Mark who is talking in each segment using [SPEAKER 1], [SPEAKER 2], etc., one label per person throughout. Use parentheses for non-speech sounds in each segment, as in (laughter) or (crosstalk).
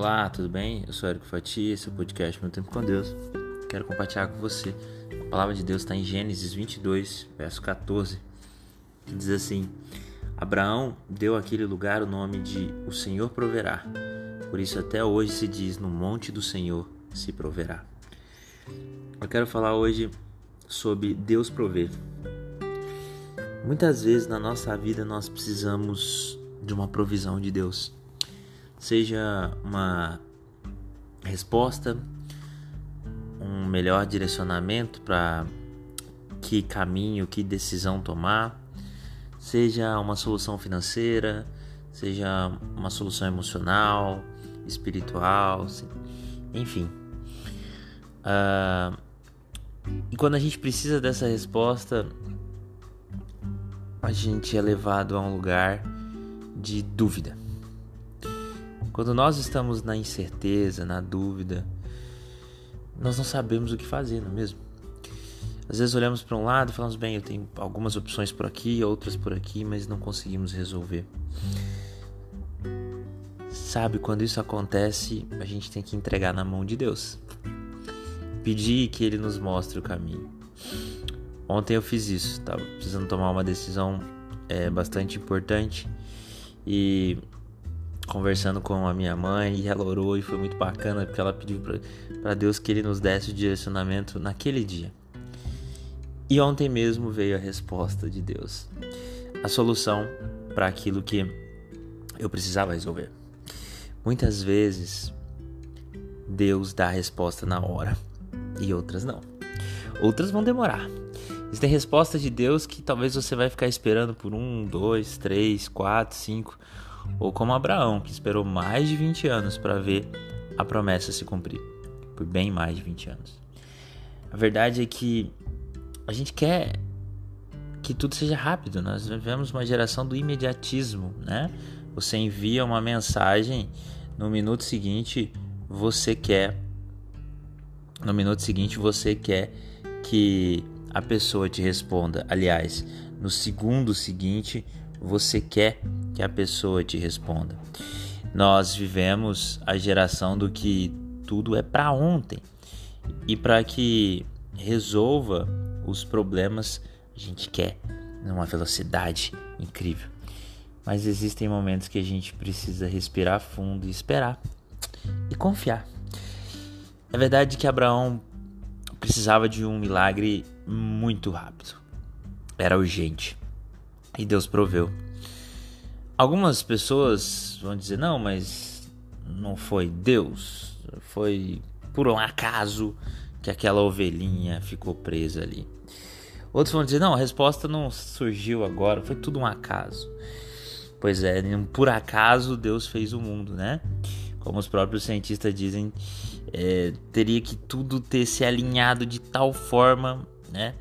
[SPEAKER 1] Olá, tudo bem? Eu sou Érico Fatia, esse é o podcast Meu Tempo com Deus. Quero compartilhar com você. A palavra de Deus está em Gênesis 22, verso 14, que diz assim: Abraão deu àquele lugar o nome de O Senhor Proverá. Por isso, até hoje se diz: No monte do Senhor se proverá. Eu quero falar hoje sobre Deus prover. Muitas vezes na nossa vida nós precisamos de uma provisão de Deus seja uma resposta, um melhor direcionamento para que caminho, que decisão tomar, seja uma solução financeira, seja uma solução emocional, espiritual, enfim. Uh, e quando a gente precisa dessa resposta, a gente é levado a um lugar de dúvida. Quando nós estamos na incerteza, na dúvida, nós não sabemos o que fazer, não é mesmo? Às vezes olhamos para um lado e falamos, bem, eu tenho algumas opções por aqui, outras por aqui, mas não conseguimos resolver. Sabe, quando isso acontece, a gente tem que entregar na mão de Deus. Pedir que Ele nos mostre o caminho. Ontem eu fiz isso, estava precisando tomar uma decisão é, bastante importante e conversando com a minha mãe e ela orou e foi muito bacana porque ela pediu para Deus que ele nos desse o direcionamento naquele dia. E ontem mesmo veio a resposta de Deus, a solução para aquilo que eu precisava resolver. Muitas vezes Deus dá a resposta na hora e outras não. Outras vão demorar. Existem respostas de Deus que talvez você vai ficar esperando por um, dois, três, quatro, cinco ou como Abraão, que esperou mais de 20 anos para ver a promessa se cumprir, por bem mais de 20 anos. A verdade é que a gente quer que tudo seja rápido. Nós vivemos uma geração do imediatismo, né? Você envia uma mensagem, no minuto seguinte você quer no minuto seguinte você quer que a pessoa te responda. Aliás, no segundo seguinte você quer que a pessoa te responda. Nós vivemos a geração do que tudo é para ontem. E para que resolva os problemas, a gente quer numa velocidade incrível. Mas existem momentos que a gente precisa respirar fundo e esperar e confiar. É verdade que Abraão precisava de um milagre muito rápido. Era urgente. E Deus proveu. Algumas pessoas vão dizer: não, mas não foi Deus, foi por um acaso que aquela ovelhinha ficou presa ali. Outros vão dizer: não, a resposta não surgiu agora, foi tudo um acaso. Pois é, por acaso Deus fez o mundo, né? Como os próprios cientistas dizem, é, teria que tudo ter se alinhado de tal forma, né?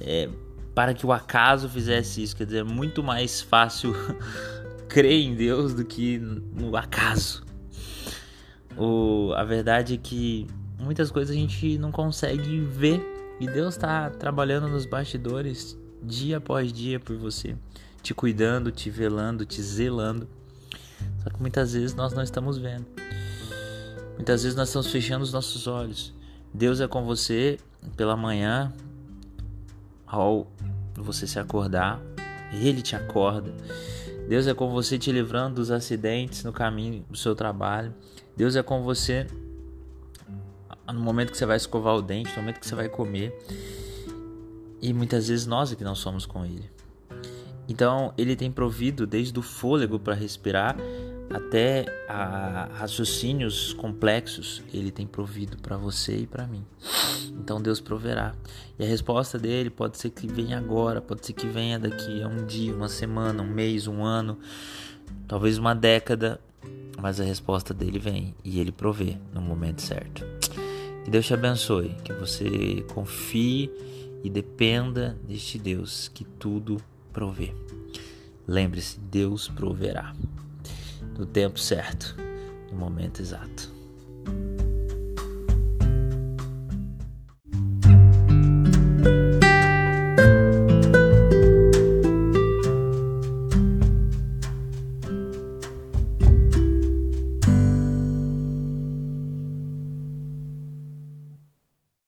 [SPEAKER 1] É, para que o acaso fizesse isso. Quer dizer, é muito mais fácil (laughs) crer em Deus do que no acaso. O, a verdade é que muitas coisas a gente não consegue ver e Deus está trabalhando nos bastidores dia após dia por você, te cuidando, te velando, te zelando. Só que muitas vezes nós não estamos vendo. Muitas vezes nós estamos fechando os nossos olhos. Deus é com você pela manhã, ao você se acordar, Ele te acorda. Deus é com você te livrando dos acidentes no caminho do seu trabalho. Deus é com você no momento que você vai escovar o dente, no momento que você vai comer. E muitas vezes nós é que não somos com Ele. Então, Ele tem provido desde o fôlego para respirar até a raciocínios complexos ele tem provido para você e para mim. Então Deus proverá. E a resposta dele pode ser que venha agora, pode ser que venha daqui a um dia, uma semana, um mês, um ano, talvez uma década, mas a resposta dele vem e ele provê no momento certo. Que Deus te abençoe, que você confie e dependa deste Deus que tudo provê. Lembre-se, Deus proverá no tempo certo, no momento exato.